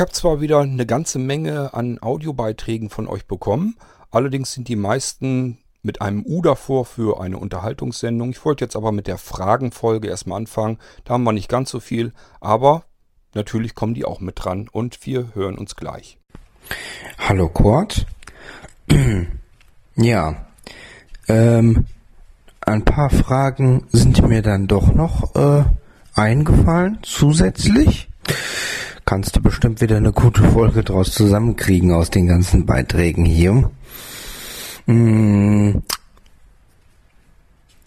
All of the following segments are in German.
Ich habe zwar wieder eine ganze Menge an Audiobeiträgen von euch bekommen, allerdings sind die meisten mit einem U davor für eine Unterhaltungssendung. Ich wollte jetzt aber mit der Fragenfolge erstmal anfangen. Da haben wir nicht ganz so viel, aber natürlich kommen die auch mit dran und wir hören uns gleich. Hallo Kurt. ja, ähm, ein paar Fragen sind mir dann doch noch äh, eingefallen zusätzlich. Kannst du bestimmt wieder eine gute Folge draus zusammenkriegen aus den ganzen Beiträgen hier. Mm,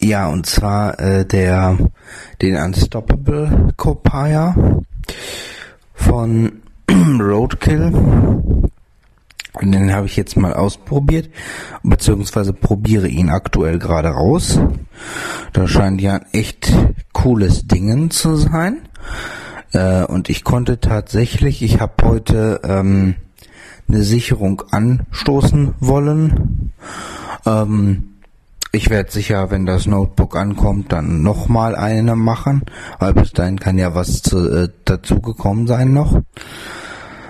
ja, und zwar äh, der den Unstoppable Copia von Roadkill. Den habe ich jetzt mal ausprobiert, beziehungsweise probiere ihn aktuell gerade raus. Da scheint ja ein echt cooles Dingen zu sein. Äh, und ich konnte tatsächlich, ich habe heute ähm, eine Sicherung anstoßen wollen. Ähm, ich werde sicher, wenn das Notebook ankommt, dann nochmal eine machen, weil bis dahin kann ja was zu, äh, dazugekommen sein noch.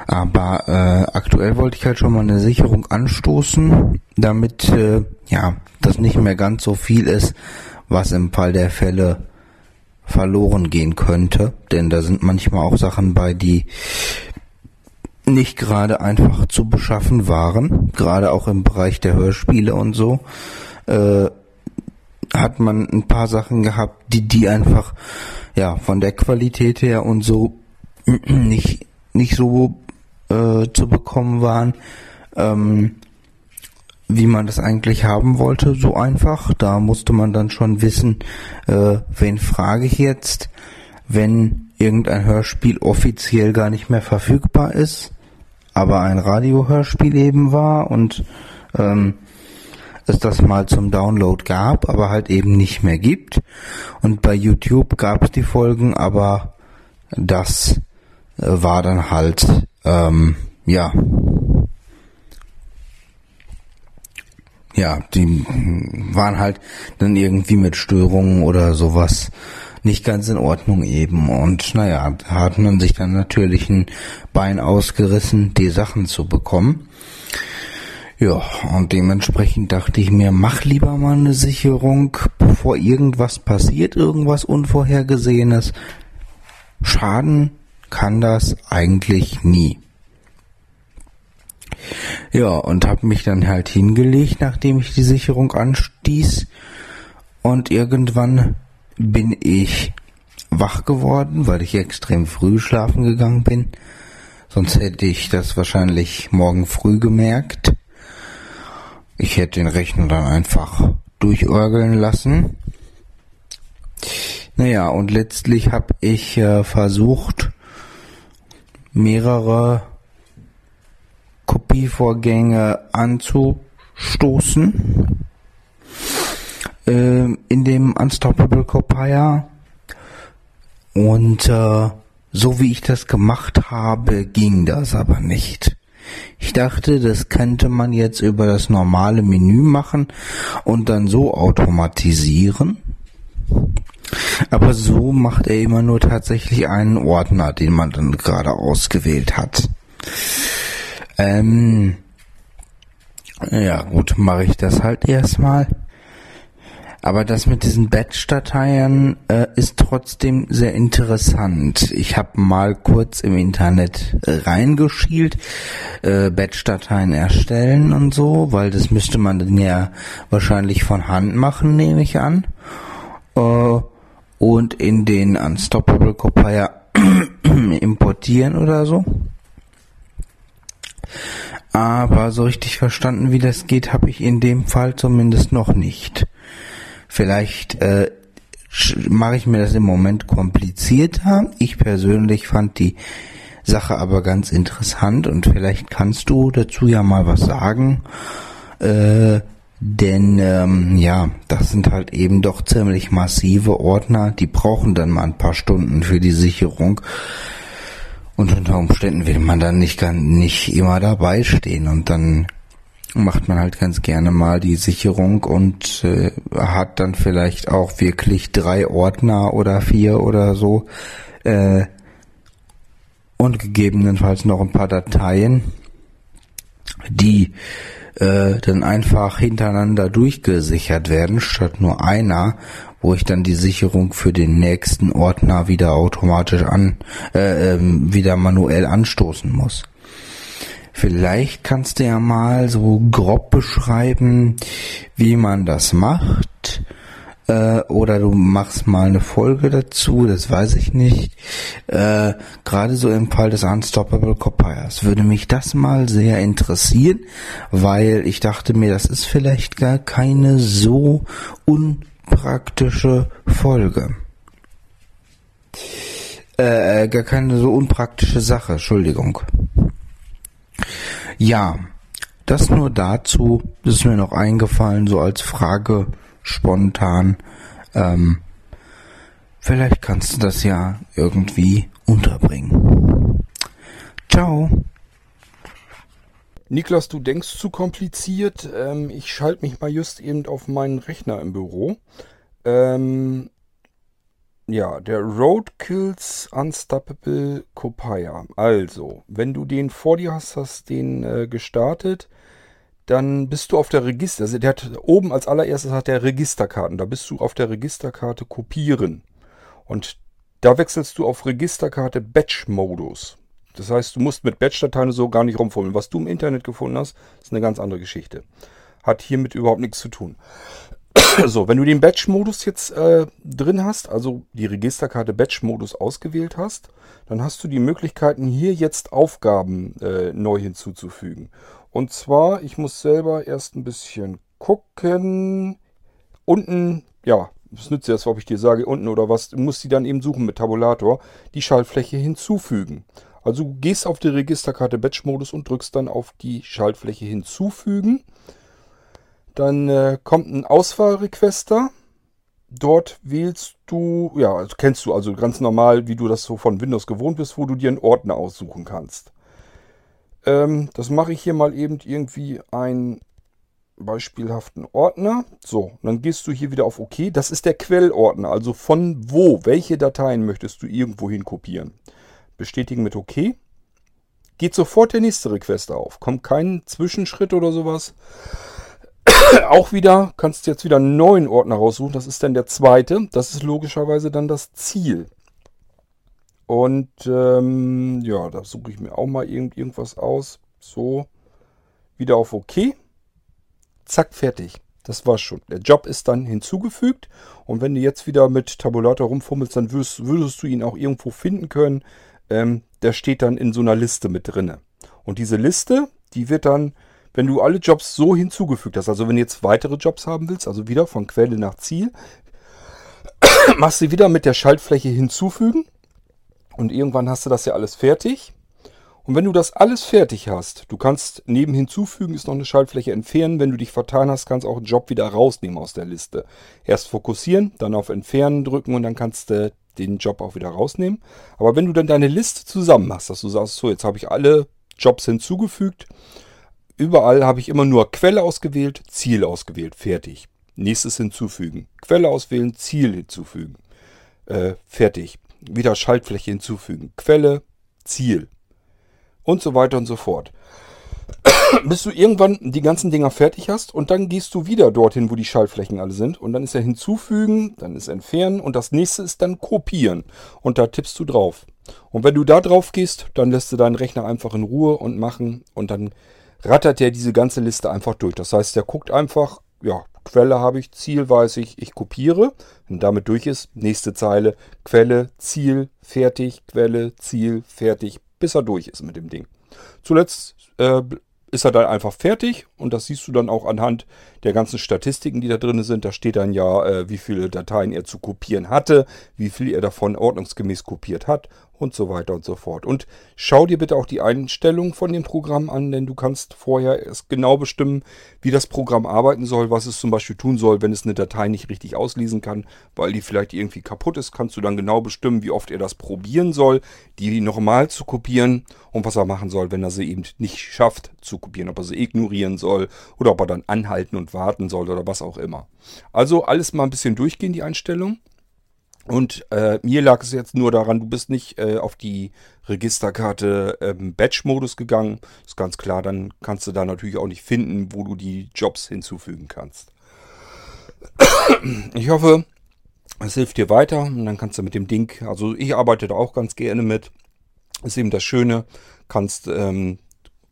Aber äh, aktuell wollte ich halt schon mal eine Sicherung anstoßen, damit äh, ja das nicht mehr ganz so viel ist, was im Fall der Fälle verloren gehen könnte. Denn da sind manchmal auch Sachen bei, die nicht gerade einfach zu beschaffen waren, gerade auch im Bereich der Hörspiele und so, äh, hat man ein paar Sachen gehabt, die die einfach ja von der Qualität her und so nicht nicht so äh, zu bekommen waren, ähm, wie man das eigentlich haben wollte, so einfach. Da musste man dann schon wissen, äh, wen frage ich jetzt, wenn irgendein Hörspiel offiziell gar nicht mehr verfügbar ist, aber ein Radiohörspiel eben war und ähm, es das mal zum Download gab, aber halt eben nicht mehr gibt. Und bei YouTube gab es die Folgen, aber das äh, war dann halt ähm, ja, ja, die waren halt dann irgendwie mit Störungen oder sowas nicht ganz in Ordnung eben. Und naja, hat man sich dann natürlich ein Bein ausgerissen, die Sachen zu bekommen. Ja, und dementsprechend dachte ich mir, mach lieber mal eine Sicherung, bevor irgendwas passiert, irgendwas Unvorhergesehenes. Schaden kann das eigentlich nie. Ja, und habe mich dann halt hingelegt, nachdem ich die Sicherung anstieß. Und irgendwann bin ich wach geworden, weil ich extrem früh schlafen gegangen bin. Sonst hätte ich das wahrscheinlich morgen früh gemerkt. Ich hätte den Rechner dann einfach durchorgeln lassen. Naja, und letztlich habe ich äh, versucht, mehrere Kopievorgänge anzustoßen äh, in dem Unstoppable Copier und äh, so wie ich das gemacht habe, ging das aber nicht. Ich dachte, das könnte man jetzt über das normale Menü machen und dann so automatisieren. Aber so macht er immer nur tatsächlich einen Ordner, den man dann gerade ausgewählt hat. Ähm, ja gut, mache ich das halt erstmal. Aber das mit diesen Batch-Dateien äh, ist trotzdem sehr interessant. Ich habe mal kurz im Internet äh, reingeschielt, äh, Batch-Dateien erstellen und so, weil das müsste man dann ja wahrscheinlich von Hand machen, nehme ich an. Äh, und in den Unstoppable Compiler importieren oder so. Aber so richtig verstanden, wie das geht, habe ich in dem Fall zumindest noch nicht. Vielleicht äh, mache ich mir das im Moment komplizierter. Ich persönlich fand die Sache aber ganz interessant und vielleicht kannst du dazu ja mal was sagen. Äh, denn ähm, ja, das sind halt eben doch ziemlich massive Ordner, die brauchen dann mal ein paar Stunden für die Sicherung. Und unter Umständen will man dann nicht, nicht immer dabei stehen und dann macht man halt ganz gerne mal die Sicherung und äh, hat dann vielleicht auch wirklich drei Ordner oder vier oder so. Äh, und gegebenenfalls noch ein paar Dateien, die äh, dann einfach hintereinander durchgesichert werden, statt nur einer, wo ich dann die Sicherung für den nächsten Ordner wieder automatisch an, äh, ähm, wieder manuell anstoßen muss. Vielleicht kannst du ja mal so grob beschreiben, wie man das macht äh, oder du machst mal eine Folge dazu, das weiß ich nicht. Äh, Gerade so im Fall des Unstoppable Copiers würde mich das mal sehr interessieren, weil ich dachte mir, das ist vielleicht gar keine so unpraktische Folge. Äh, gar keine so unpraktische Sache, Entschuldigung. Ja, das nur dazu, das ist mir noch eingefallen, so als Frage spontan. Ähm, vielleicht kannst du das ja irgendwie unterbringen. Ciao. Niklas, du denkst zu kompliziert. Ähm, ich schalte mich mal just eben auf meinen Rechner im Büro. Ähm, ja, der Roadkills Unstoppable Copia. Also, wenn du den vor dir hast, hast den äh, gestartet dann bist du auf der Register. Also der hat oben als allererstes hat der Registerkarten. Da bist du auf der Registerkarte kopieren. Und da wechselst du auf Registerkarte Batch-Modus. Das heißt, du musst mit Batch-Dateien so gar nicht rumfummeln. Was du im Internet gefunden hast, ist eine ganz andere Geschichte. Hat hiermit überhaupt nichts zu tun. so, wenn du den Batch-Modus jetzt äh, drin hast, also die Registerkarte Batch-Modus ausgewählt hast, dann hast du die Möglichkeiten, hier jetzt Aufgaben äh, neu hinzuzufügen. Und zwar, ich muss selber erst ein bisschen gucken. Unten, ja, was nützt das, ob ich dir sage, unten oder was, du musst die dann eben suchen mit Tabulator, die Schaltfläche hinzufügen. Also du gehst auf die Registerkarte Batch-Modus und drückst dann auf die Schaltfläche hinzufügen. Dann äh, kommt ein Auswahlrequester. Dort wählst du, ja, also kennst du also ganz normal, wie du das so von Windows gewohnt bist, wo du dir einen Ordner aussuchen kannst. Ähm, das mache ich hier mal eben irgendwie einen beispielhaften Ordner. So, dann gehst du hier wieder auf OK. Das ist der Quellordner, also von wo, welche Dateien möchtest du irgendwo hin kopieren. Bestätigen mit OK. Geht sofort der nächste Request auf. Kommt kein Zwischenschritt oder sowas. Auch wieder, kannst du jetzt wieder einen neuen Ordner raussuchen. Das ist dann der zweite. Das ist logischerweise dann das Ziel. Und ähm, ja, da suche ich mir auch mal irgend, irgendwas aus. So, wieder auf OK. Zack, fertig. Das war's schon. Der Job ist dann hinzugefügt. Und wenn du jetzt wieder mit Tabulator rumfummelst, dann würdest, würdest du ihn auch irgendwo finden können. Ähm, der steht dann in so einer Liste mit drinne. Und diese Liste, die wird dann, wenn du alle Jobs so hinzugefügt hast, also wenn du jetzt weitere Jobs haben willst, also wieder von Quelle nach Ziel, machst du wieder mit der Schaltfläche hinzufügen und irgendwann hast du das ja alles fertig. Und wenn du das alles fertig hast, du kannst neben hinzufügen, ist noch eine Schaltfläche entfernen. Wenn du dich vertan hast, kannst du auch einen Job wieder rausnehmen aus der Liste. Erst fokussieren, dann auf Entfernen drücken und dann kannst du den Job auch wieder rausnehmen. Aber wenn du dann deine Liste zusammen machst, dass du sagst, so, jetzt habe ich alle Jobs hinzugefügt. Überall habe ich immer nur Quelle ausgewählt, Ziel ausgewählt, fertig. Nächstes hinzufügen. Quelle auswählen, Ziel hinzufügen. Äh, fertig wieder Schaltfläche hinzufügen. Quelle, Ziel und so weiter und so fort. Bis du irgendwann die ganzen Dinger fertig hast und dann gehst du wieder dorthin, wo die Schaltflächen alle sind und dann ist er hinzufügen, dann ist entfernen und das nächste ist dann kopieren und da tippst du drauf. Und wenn du da drauf gehst, dann lässt du deinen Rechner einfach in Ruhe und machen und dann rattert er diese ganze Liste einfach durch. Das heißt, der guckt einfach, ja, Quelle habe ich, Ziel weiß ich, ich kopiere. Wenn damit durch ist, nächste Zeile, Quelle, Ziel, fertig, Quelle, Ziel, fertig, bis er durch ist mit dem Ding. Zuletzt äh, ist er dann einfach fertig und das siehst du dann auch anhand der ganzen Statistiken, die da drin sind. Da steht dann ja, äh, wie viele Dateien er zu kopieren hatte, wie viel er davon ordnungsgemäß kopiert hat und so weiter und so fort. Und schau dir bitte auch die Einstellungen von dem Programm an, denn du kannst vorher erst genau bestimmen, wie das Programm arbeiten soll, was es zum Beispiel tun soll, wenn es eine Datei nicht richtig auslesen kann, weil die vielleicht irgendwie kaputt ist, kannst du dann genau bestimmen, wie oft er das probieren soll, die nochmal zu kopieren und was er machen soll, wenn er sie eben nicht schafft zu kopieren, ob er sie ignorieren soll oder ob er dann anhalten und warten soll oder was auch immer. Also alles mal ein bisschen durchgehen, die Einstellung. Und äh, mir lag es jetzt nur daran, du bist nicht äh, auf die Registerkarte ähm, Batch-Modus gegangen. Ist ganz klar, dann kannst du da natürlich auch nicht finden, wo du die Jobs hinzufügen kannst. Ich hoffe, es hilft dir weiter und dann kannst du mit dem Ding, also ich arbeite da auch ganz gerne mit. Ist eben das Schöne, kannst ähm,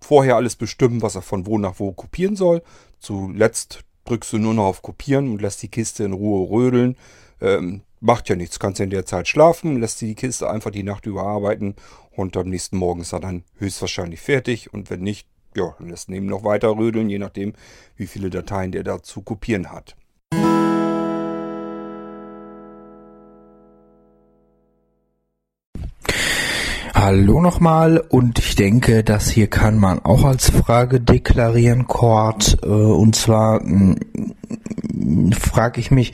vorher alles bestimmen, was er von wo nach wo kopieren soll. Zuletzt drückst du nur noch auf Kopieren und lässt die Kiste in Ruhe rödeln. Ähm, macht ja nichts, kannst in der Zeit schlafen, lässt die Kiste einfach die Nacht überarbeiten und am nächsten Morgen ist er dann höchstwahrscheinlich fertig und wenn nicht, ja, dann lässt ihn eben noch weiter rödeln, je nachdem, wie viele Dateien der da zu kopieren hat. Hallo nochmal und ich denke, das hier kann man auch als Frage deklarieren, Cord. Äh, und zwar frage ich mich,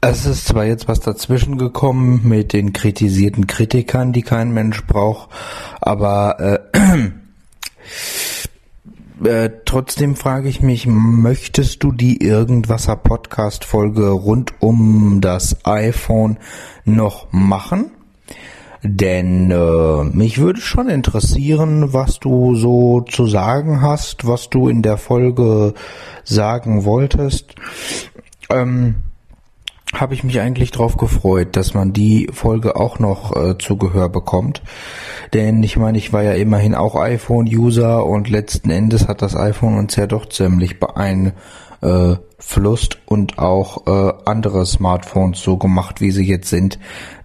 es ist zwar jetzt was dazwischen gekommen mit den kritisierten Kritikern, die kein Mensch braucht, aber äh, äh, trotzdem frage ich mich, möchtest du die Irgendwasser Podcast Folge rund um das iPhone noch machen? Denn äh, mich würde schon interessieren, was du so zu sagen hast, was du in der Folge sagen wolltest. Ähm, habe ich mich eigentlich drauf gefreut, dass man die Folge auch noch äh, zu Gehör bekommt. Denn ich meine, ich war ja immerhin auch iPhone-User und letzten Endes hat das iPhone uns ja doch ziemlich beeinflusst und auch äh, andere Smartphones so gemacht, wie sie jetzt sind.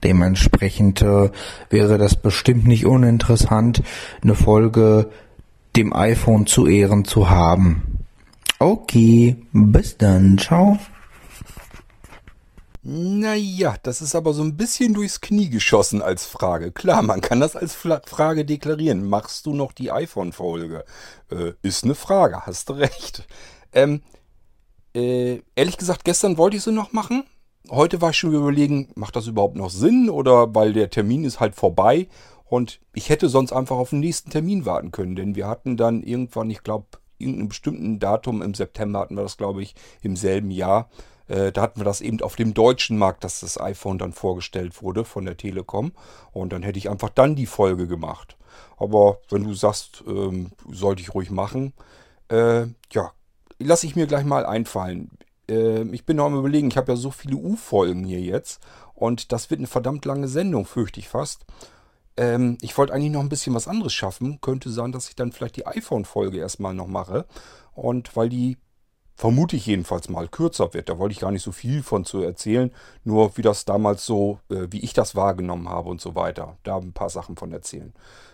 Dementsprechend äh, wäre das bestimmt nicht uninteressant, eine Folge dem iPhone zu Ehren zu haben. Okay, bis dann, ciao. Naja, das ist aber so ein bisschen durchs Knie geschossen als Frage. Klar, man kann das als Frage deklarieren. Machst du noch die iPhone-Folge? Äh, ist eine Frage, hast recht. Ähm, äh, ehrlich gesagt, gestern wollte ich sie noch machen. Heute war ich schon überlegen, macht das überhaupt noch Sinn? Oder weil der Termin ist halt vorbei und ich hätte sonst einfach auf den nächsten Termin warten können. Denn wir hatten dann irgendwann, ich glaube, irgendeinem bestimmten Datum im September hatten wir das, glaube ich, im selben Jahr äh, da hatten wir das eben auf dem deutschen Markt, dass das iPhone dann vorgestellt wurde von der Telekom. Und dann hätte ich einfach dann die Folge gemacht. Aber wenn du sagst, ähm, sollte ich ruhig machen, äh, ja, lasse ich mir gleich mal einfallen. Äh, ich bin noch am überlegen, ich habe ja so viele U-Folgen hier jetzt. Und das wird eine verdammt lange Sendung, fürchte ich fast. Ähm, ich wollte eigentlich noch ein bisschen was anderes schaffen. Könnte sein, dass ich dann vielleicht die iPhone-Folge erstmal noch mache. Und weil die vermute ich jedenfalls mal, kürzer wird. Da wollte ich gar nicht so viel von zu erzählen, nur wie das damals so, äh, wie ich das wahrgenommen habe und so weiter. Da ein paar Sachen von erzählen.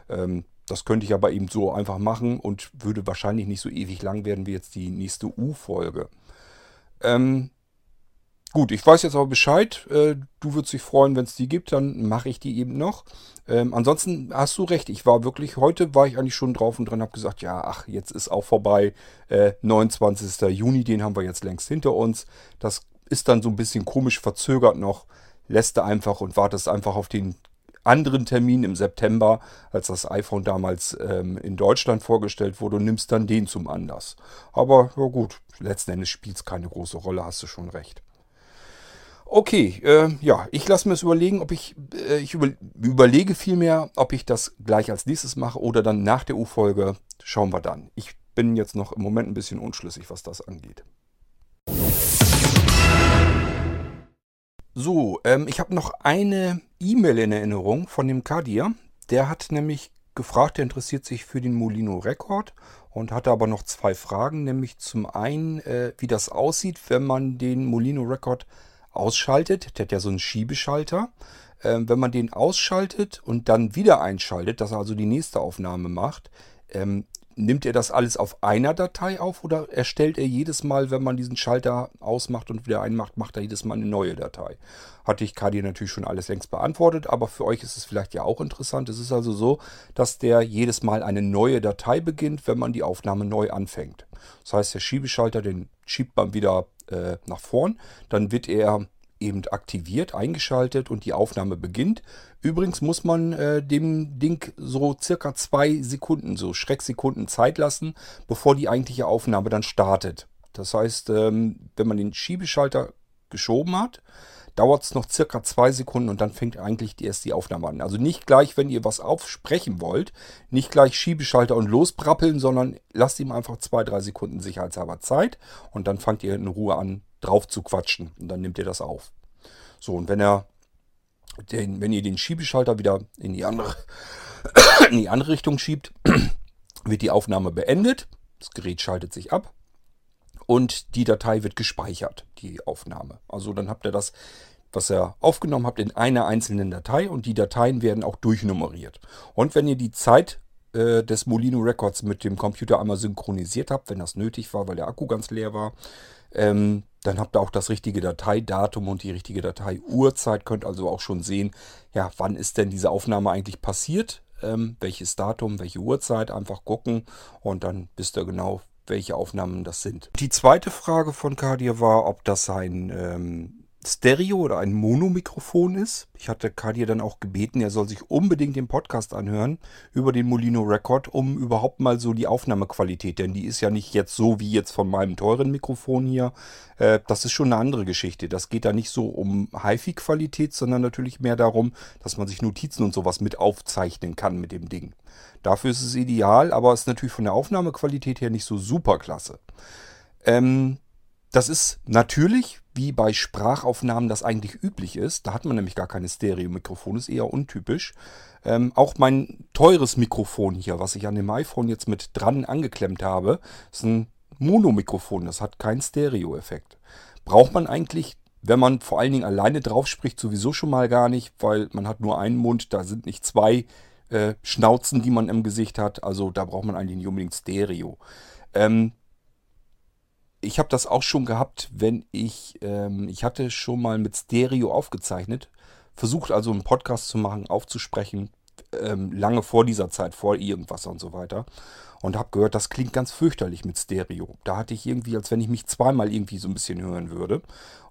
Ähm, das könnte ich aber eben so einfach machen und würde wahrscheinlich nicht so ewig lang werden wie jetzt die nächste U-Folge. Ähm, Gut, ich weiß jetzt aber Bescheid. Äh, du würdest dich freuen, wenn es die gibt, dann mache ich die eben noch. Ähm, ansonsten hast du recht. Ich war wirklich, heute war ich eigentlich schon drauf und dran, habe gesagt, ja, ach, jetzt ist auch vorbei. Äh, 29. Juni, den haben wir jetzt längst hinter uns. Das ist dann so ein bisschen komisch verzögert noch. Lässt du einfach und wartest einfach auf den anderen Termin im September, als das iPhone damals ähm, in Deutschland vorgestellt wurde und nimmst dann den zum Anlass. Aber ja gut, letzten Endes spielt es keine große Rolle, hast du schon recht. Okay, äh, ja, ich lasse mir es überlegen, ob ich, äh, ich über, überlege vielmehr, ob ich das gleich als nächstes mache oder dann nach der U-Folge. Schauen wir dann. Ich bin jetzt noch im Moment ein bisschen unschlüssig, was das angeht. So, ähm, ich habe noch eine E-Mail in Erinnerung von dem Kadir. Der hat nämlich gefragt, der interessiert sich für den Molino Rekord und hatte aber noch zwei Fragen, nämlich zum einen, äh, wie das aussieht, wenn man den Molino Rekord ausschaltet, der hat ja so einen Schiebeschalter. Ähm, wenn man den ausschaltet und dann wieder einschaltet, dass er also die nächste Aufnahme macht, ähm, nimmt er das alles auf einer Datei auf oder erstellt er jedes Mal, wenn man diesen Schalter ausmacht und wieder einmacht, macht er jedes Mal eine neue Datei? Hatte ich Kadi natürlich schon alles längst beantwortet, aber für euch ist es vielleicht ja auch interessant. Es ist also so, dass der jedes Mal eine neue Datei beginnt, wenn man die Aufnahme neu anfängt. Das heißt, der Schiebeschalter, den schiebt man wieder äh, nach vorn. Dann wird er eben aktiviert, eingeschaltet und die Aufnahme beginnt. Übrigens muss man äh, dem Ding so circa zwei Sekunden, so Schrecksekunden Zeit lassen, bevor die eigentliche Aufnahme dann startet. Das heißt, ähm, wenn man den Schiebeschalter geschoben hat, dauert es noch circa zwei Sekunden und dann fängt eigentlich erst die Aufnahme an. Also nicht gleich, wenn ihr was aufsprechen wollt, nicht gleich Schiebeschalter und losbrappeln, sondern lasst ihm einfach zwei, drei Sekunden sicherheitshalber Zeit und dann fangt ihr in Ruhe an, drauf zu quatschen und dann nehmt ihr das auf. So, und wenn er den, wenn ihr den Schiebeschalter wieder in die andere, in die andere Richtung schiebt, wird die Aufnahme beendet. Das Gerät schaltet sich ab und die Datei wird gespeichert, die Aufnahme. Also dann habt ihr das, was ihr aufgenommen habt, in einer einzelnen Datei und die Dateien werden auch durchnummeriert. Und wenn ihr die Zeit äh, des Molino Records mit dem Computer einmal synchronisiert habt, wenn das nötig war, weil der Akku ganz leer war, ähm, dann habt ihr auch das richtige Dateidatum und die richtige Dateiuhrzeit. Könnt also auch schon sehen, ja, wann ist denn diese Aufnahme eigentlich passiert? Ähm, welches Datum, welche Uhrzeit, einfach gucken und dann wisst ihr genau, welche Aufnahmen das sind. Die zweite Frage von Kadir war, ob das ein ähm, Stereo oder ein Monomikrofon ist. Ich hatte Kadir dann auch gebeten, er soll sich unbedingt den Podcast anhören über den Molino Record, um überhaupt mal so die Aufnahmequalität, denn die ist ja nicht jetzt so wie jetzt von meinem teuren Mikrofon hier. Äh, das ist schon eine andere Geschichte. Das geht da nicht so um HiFi-Qualität, sondern natürlich mehr darum, dass man sich Notizen und sowas mit aufzeichnen kann mit dem Ding. Dafür ist es ideal, aber ist natürlich von der Aufnahmequalität her nicht so super klasse. Ähm, das ist natürlich, wie bei Sprachaufnahmen das eigentlich üblich ist. Da hat man nämlich gar keine Stereo-Mikrofon, ist eher untypisch. Ähm, auch mein teures Mikrofon hier, was ich an dem iPhone jetzt mit dran angeklemmt habe, ist ein Monomikrofon. Das hat keinen Stereo-Effekt. Braucht man eigentlich, wenn man vor allen Dingen alleine drauf spricht, sowieso schon mal gar nicht, weil man hat nur einen Mund, da sind nicht zwei äh, Schnauzen, die man im Gesicht hat. Also da braucht man eigentlich nicht unbedingt Stereo. Ähm, ich habe das auch schon gehabt, wenn ich, ähm, ich hatte schon mal mit Stereo aufgezeichnet, versucht also einen Podcast zu machen, aufzusprechen, ähm, lange vor dieser Zeit, vor irgendwas und so weiter und habe gehört, das klingt ganz fürchterlich mit Stereo. Da hatte ich irgendwie, als wenn ich mich zweimal irgendwie so ein bisschen hören würde.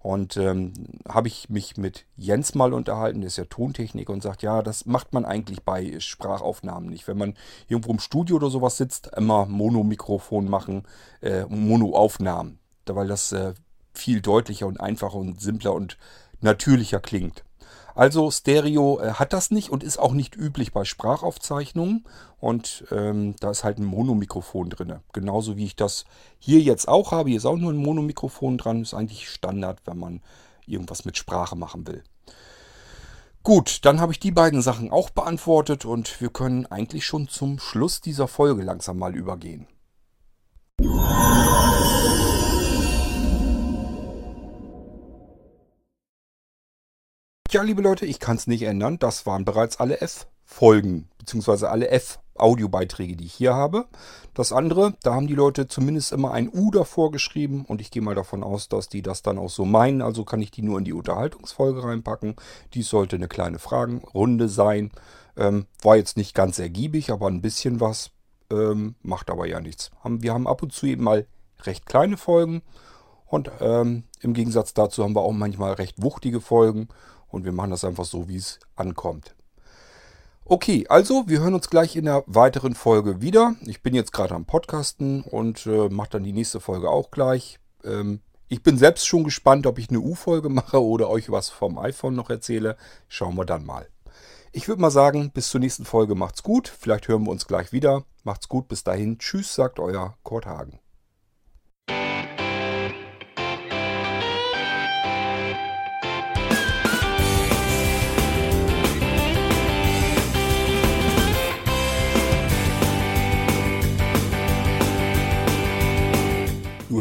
Und ähm, habe ich mich mit Jens mal unterhalten, der ist ja Tontechniker und sagt, ja, das macht man eigentlich bei Sprachaufnahmen nicht. Wenn man irgendwo im Studio oder sowas sitzt, immer Monomikrofon machen, äh, Monoaufnahmen, weil das äh, viel deutlicher und einfacher und simpler und natürlicher klingt. Also Stereo äh, hat das nicht und ist auch nicht üblich bei Sprachaufzeichnungen. Und ähm, da ist halt ein Monomikrofon drin. Genauso wie ich das hier jetzt auch habe. Hier ist auch nur ein Monomikrofon dran. Ist eigentlich Standard, wenn man irgendwas mit Sprache machen will. Gut, dann habe ich die beiden Sachen auch beantwortet und wir können eigentlich schon zum Schluss dieser Folge langsam mal übergehen. Ja, liebe Leute, ich kann es nicht ändern. Das waren bereits alle F-Folgen, beziehungsweise alle F-Audiobeiträge, die ich hier habe. Das andere, da haben die Leute zumindest immer ein U davor geschrieben und ich gehe mal davon aus, dass die das dann auch so meinen. Also kann ich die nur in die Unterhaltungsfolge reinpacken. Dies sollte eine kleine Fragenrunde sein. Ähm, war jetzt nicht ganz ergiebig, aber ein bisschen was. Ähm, macht aber ja nichts. Wir haben ab und zu eben mal recht kleine Folgen. Und ähm, im Gegensatz dazu haben wir auch manchmal recht wuchtige Folgen. Und wir machen das einfach so, wie es ankommt. Okay, also wir hören uns gleich in der weiteren Folge wieder. Ich bin jetzt gerade am Podcasten und äh, mache dann die nächste Folge auch gleich. Ähm, ich bin selbst schon gespannt, ob ich eine U-Folge mache oder euch was vom iPhone noch erzähle. Schauen wir dann mal. Ich würde mal sagen, bis zur nächsten Folge macht's gut. Vielleicht hören wir uns gleich wieder. Macht's gut, bis dahin. Tschüss, sagt euer Kurt Hagen.